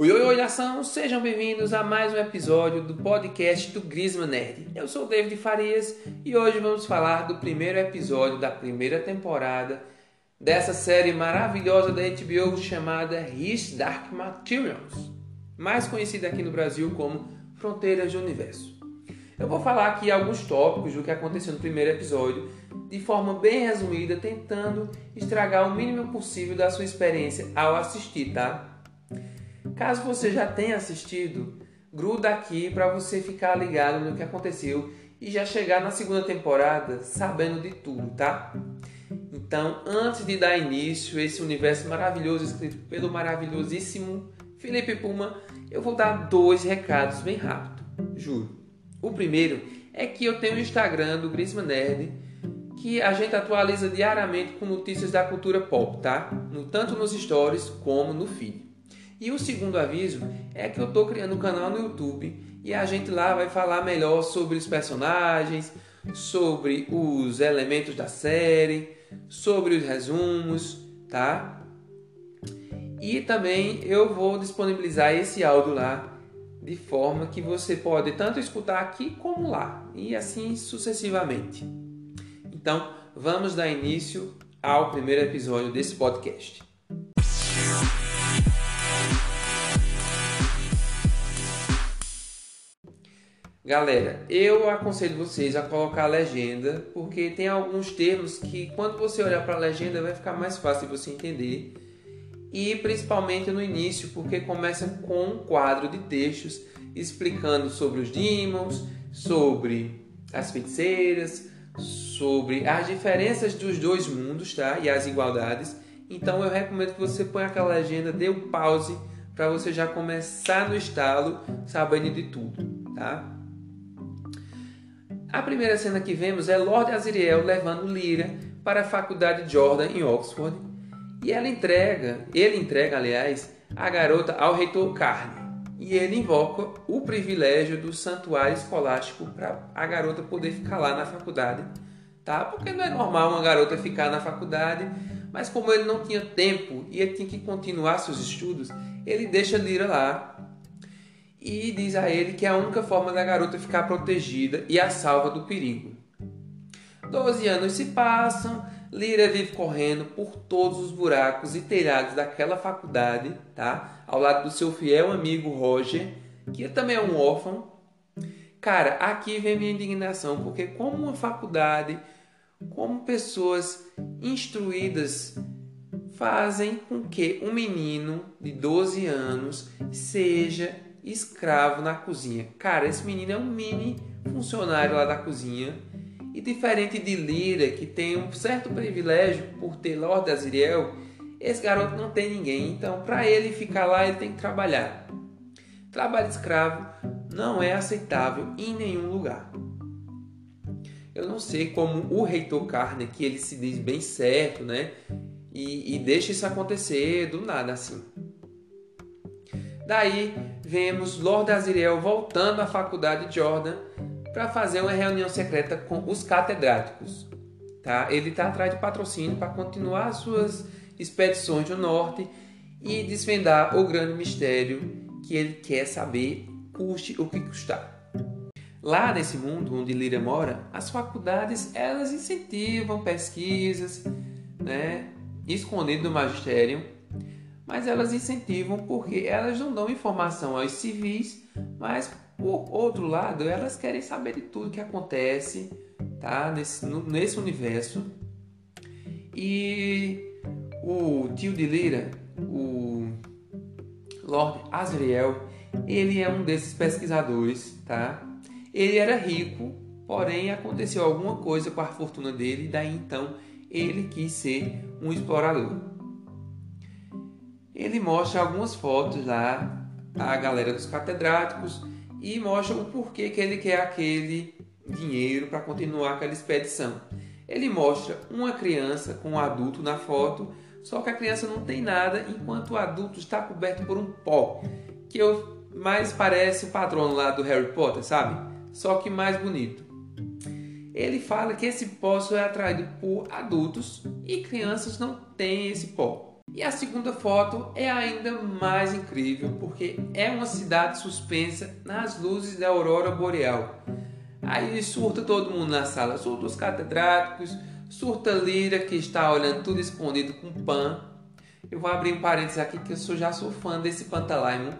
Oi, oi, oi, nação! Sejam bem-vindos a mais um episódio do podcast do Grisman Nerd. Eu sou o David Farias e hoje vamos falar do primeiro episódio da primeira temporada dessa série maravilhosa da HBO chamada His Dark Materials, mais conhecida aqui no Brasil como Fronteiras do Universo. Eu vou falar aqui alguns tópicos do que aconteceu no primeiro episódio, de forma bem resumida, tentando estragar o mínimo possível da sua experiência ao assistir, tá? Caso você já tenha assistido, gruda aqui para você ficar ligado no que aconteceu e já chegar na segunda temporada sabendo de tudo, tá? Então, antes de dar início a esse universo maravilhoso escrito pelo maravilhosíssimo Felipe Puma, eu vou dar dois recados bem rápido, juro. O primeiro é que eu tenho o Instagram do Grisman Nerd, que a gente atualiza diariamente com notícias da cultura pop, tá? No, tanto nos stories como no feed. E o segundo aviso é que eu estou criando um canal no YouTube e a gente lá vai falar melhor sobre os personagens, sobre os elementos da série, sobre os resumos, tá? E também eu vou disponibilizar esse áudio lá de forma que você pode tanto escutar aqui como lá e assim sucessivamente. Então, vamos dar início ao primeiro episódio desse podcast. Galera, eu aconselho vocês a colocar a legenda, porque tem alguns termos que quando você olhar para a legenda vai ficar mais fácil de você entender. E principalmente no início, porque começa com um quadro de textos explicando sobre os demons, sobre as feiticeiras, sobre as diferenças dos dois mundos, tá? E as igualdades. Então eu recomendo que você ponha aquela legenda, dê um pause para você já começar no estalo sabendo de tudo, tá? A primeira cena que vemos é Lord Azriel levando Lyra para a faculdade Jordan em Oxford e ela entrega, ele entrega, aliás, a garota ao reitor Carne e ele invoca o privilégio do santuário escolástico para a garota poder ficar lá na faculdade, tá? Porque não é normal uma garota ficar na faculdade, mas como ele não tinha tempo e ele tinha que continuar seus estudos, ele deixa Lyra lá e diz a ele que é a única forma da garota ficar protegida e a salva do perigo. Doze anos se passam, Lyra vive correndo por todos os buracos e telhados daquela faculdade, tá? Ao lado do seu fiel amigo Roger, que também é um órfão. Cara, aqui vem minha indignação, porque como uma faculdade, como pessoas instruídas fazem com que um menino de 12 anos seja escravo na cozinha. Cara, esse menino é um mini funcionário lá da cozinha. E diferente de Lira, que tem um certo privilégio por ter Lord Azriel, esse garoto não tem ninguém. Então, para ele ficar lá, ele tem que trabalhar. Trabalho escravo não é aceitável em nenhum lugar. Eu não sei como o reitor Carne, que ele se diz bem certo, né? E, e deixa isso acontecer do nada assim. Daí vemos Lord Azriel voltando à faculdade de Jordan para fazer uma reunião secreta com os catedráticos. Tá? Ele está atrás de patrocínio para continuar suas expedições no norte e desvendar o grande mistério que ele quer saber, custe o que custar. Lá nesse mundo onde Lyra mora, as faculdades elas incentivam pesquisas, né, escondido do magistério mas elas incentivam porque elas não dão informação aos civis, mas por outro lado, elas querem saber de tudo que acontece tá? nesse, nesse universo. E o tio de Lira, o Lord Azriel, ele é um desses pesquisadores, tá? Ele era rico, porém aconteceu alguma coisa com a fortuna dele, daí então ele quis ser um explorador ele mostra algumas fotos lá a galera dos catedráticos e mostra o porquê que ele quer aquele dinheiro para continuar aquela expedição. Ele mostra uma criança com um adulto na foto, só que a criança não tem nada, enquanto o adulto está coberto por um pó, que eu, mais parece o patrono lá do Harry Potter, sabe? Só que mais bonito. Ele fala que esse pó só é atraído por adultos e crianças não têm esse pó. E a segunda foto é ainda mais incrível porque é uma cidade suspensa nas luzes da aurora boreal. Aí surta todo mundo na sala, surta os catedráticos, surta Lira que está olhando tudo escondido com pan. Eu vou abrir um parênteses aqui que eu sou, já sou fã desse Pantalaimon.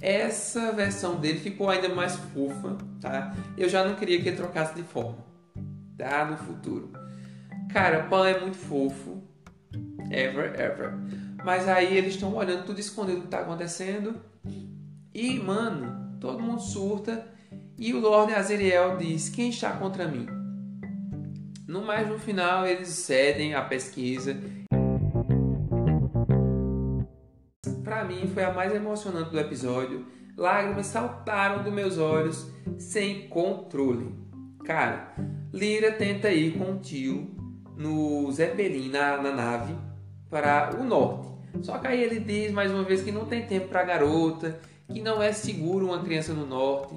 Essa versão dele ficou ainda mais fofa, tá? Eu já não queria que ele trocasse de forma, tá? No futuro. Cara, Pan é muito fofo. Ever, ever. Mas aí eles estão olhando tudo escondido o que está acontecendo. E, mano, todo mundo surta. E o Lord Azeriel diz: Quem está contra mim? No mais, no final, eles cedem a pesquisa. Para mim, foi a mais emocionante do episódio. Lágrimas saltaram dos meus olhos sem controle. Cara, Lira tenta ir com o tio no Zeppelin, na, na nave, para o norte. Só que aí ele diz mais uma vez que não tem tempo para garota, que não é seguro uma criança no norte.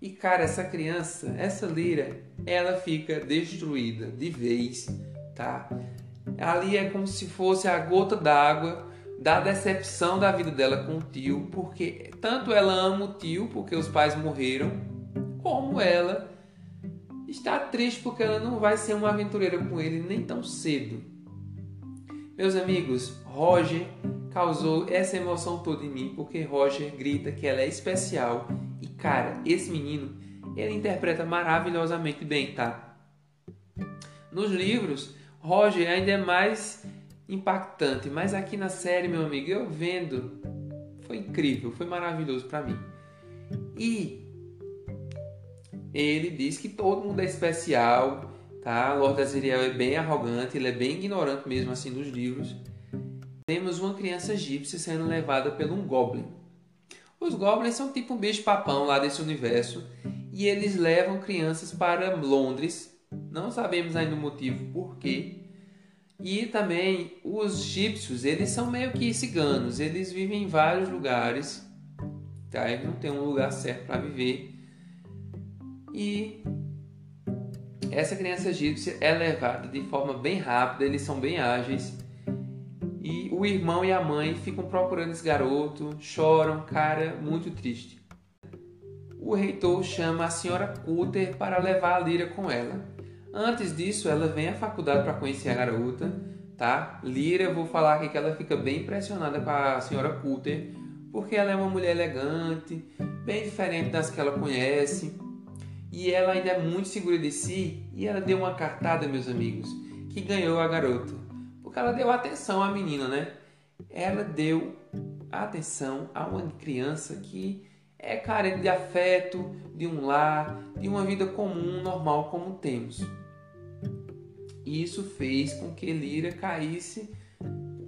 E cara, essa criança, essa lira, ela fica destruída de vez, tá? Ali é como se fosse a gota d'água da decepção da vida dela com o tio, porque tanto ela ama o tio porque os pais morreram, como ela está triste porque ela não vai ser uma aventureira com ele nem tão cedo. Meus amigos, Roger causou essa emoção toda em mim porque Roger grita que ela é especial e cara, esse menino ele interpreta maravilhosamente bem, tá? Nos livros, Roger ainda é mais impactante, mas aqui na série, meu amigo, eu vendo, foi incrível, foi maravilhoso para mim. E ele diz que todo mundo é especial, tá? Lord Azriel é bem arrogante, ele é bem ignorante mesmo assim dos livros. Temos uma criança egípcia sendo levada por um goblin. Os goblins são tipo um bicho papão lá desse universo e eles levam crianças para Londres. Não sabemos ainda o motivo por quê. E também os egípcios, eles são meio que ciganos, eles vivem em vários lugares, tá? Eles não tem um lugar certo para viver. E essa criança egípcia é levada de forma bem rápida, eles são bem ágeis. E o irmão e a mãe ficam procurando esse garoto, choram, cara, muito triste. O reitor chama a senhora Cutter para levar a Lira com ela. Antes disso, ela vem à faculdade para conhecer a garota, tá? Lira, vou falar aqui que ela fica bem impressionada com a senhora Cutter, porque ela é uma mulher elegante, bem diferente das que ela conhece e ela ainda é muito segura de si e ela deu uma cartada, meus amigos, que ganhou a garota. Porque ela deu atenção à menina, né? Ela deu atenção a uma criança que é carente de afeto, de um lar, de uma vida comum, normal como temos. E isso fez com que Lira caísse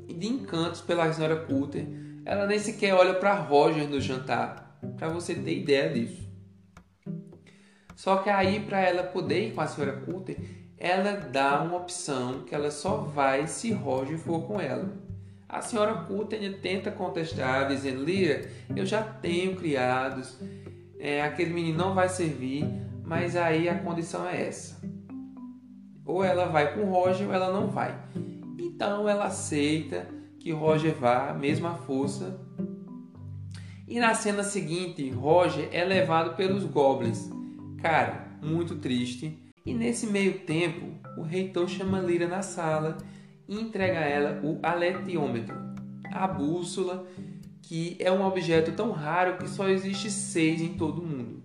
de encantos pela senhora Coulter. Ela nem sequer olha para Roger no jantar, para você ter ideia disso. Só que aí, para ela poder ir com a senhora Coulter, ela dá uma opção que ela só vai se Roger for com ela. A senhora Coulter tenta contestar, dizendo: Lira, eu já tenho criados, é, aquele menino não vai servir, mas aí a condição é essa. Ou ela vai com Roger ou ela não vai. Então ela aceita que Roger vá, mesma força. E na cena seguinte, Roger é levado pelos goblins Cara, muito triste. E nesse meio tempo, o reitor chama Lira na sala e entrega a ela o aletiômetro, a bússola, que é um objeto tão raro que só existe seis em todo o mundo.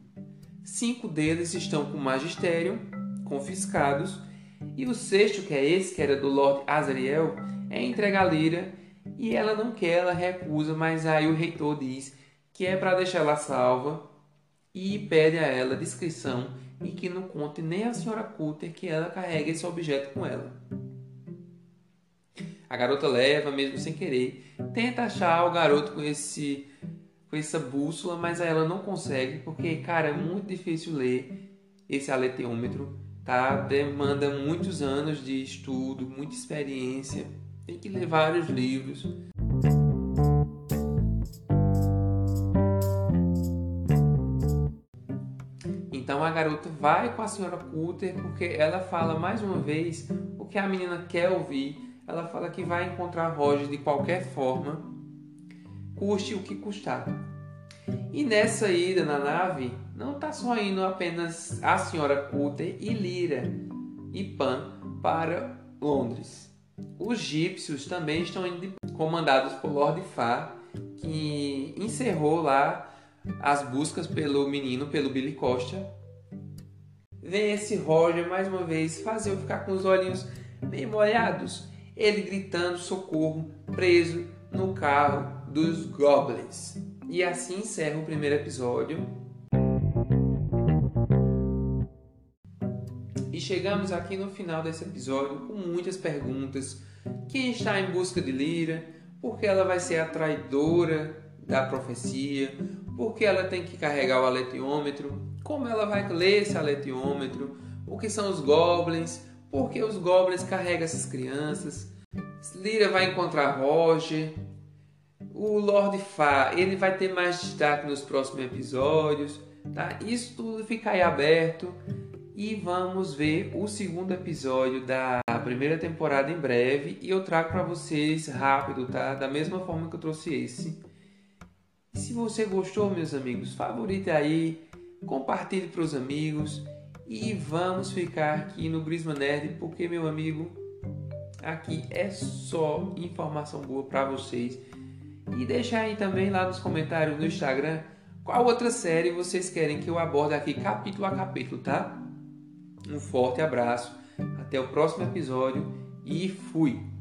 Cinco deles estão com o magistério, confiscados, e o sexto, que é esse, que era do Lord Azriel, é entregue a Lira e ela não quer, ela recusa, mas aí o reitor diz que é para deixar ela salva e pede a ela descrição e que não conte nem a senhora Coulter que ela carrega esse objeto com ela. A garota leva, mesmo sem querer, tenta achar o garoto com esse com essa bússola, mas ela não consegue porque, cara, é muito difícil ler esse aleteômetro, tá? Demanda muitos anos de estudo, muita experiência, tem que ler vários livros. Então a garota vai com a senhora Coulter porque ela fala mais uma vez o que a menina quer ouvir. ela fala que vai encontrar Roger de qualquer forma, custe o que custar. E nessa ida na nave, não está só indo apenas a senhora Cutter e Lyra e Pan para Londres. Os egípcios também estão indo comandados por Lord Far, que encerrou lá as buscas pelo menino, pelo Billy Costa. Vem esse Roger mais uma vez fazer eu ficar com os olhinhos meio molhados. Ele gritando socorro, preso no carro dos Goblins. E assim encerra o primeiro episódio. E chegamos aqui no final desse episódio com muitas perguntas. Quem está em busca de Lyra? Porque ela vai ser a traidora da profecia? Porque ela tem que carregar o aletiômetro? Como ela vai ler esse aletiômetro? O que são os goblins? Por que os goblins carregam essas crianças? Lyra vai encontrar Roger. O Lord Fá, ele vai ter mais destaque nos próximos episódios, tá? Isso tudo fica aí aberto e vamos ver o segundo episódio da primeira temporada em breve e eu trago para vocês rápido, tá? Da mesma forma que eu trouxe esse. Se você gostou, meus amigos, favorite aí, compartilhe para os amigos e vamos ficar aqui no Grisma Nerd porque meu amigo, aqui é só informação boa para vocês. E deixa aí também lá nos comentários no Instagram qual outra série vocês querem que eu aborde aqui capítulo a capítulo, tá? Um forte abraço, até o próximo episódio e fui!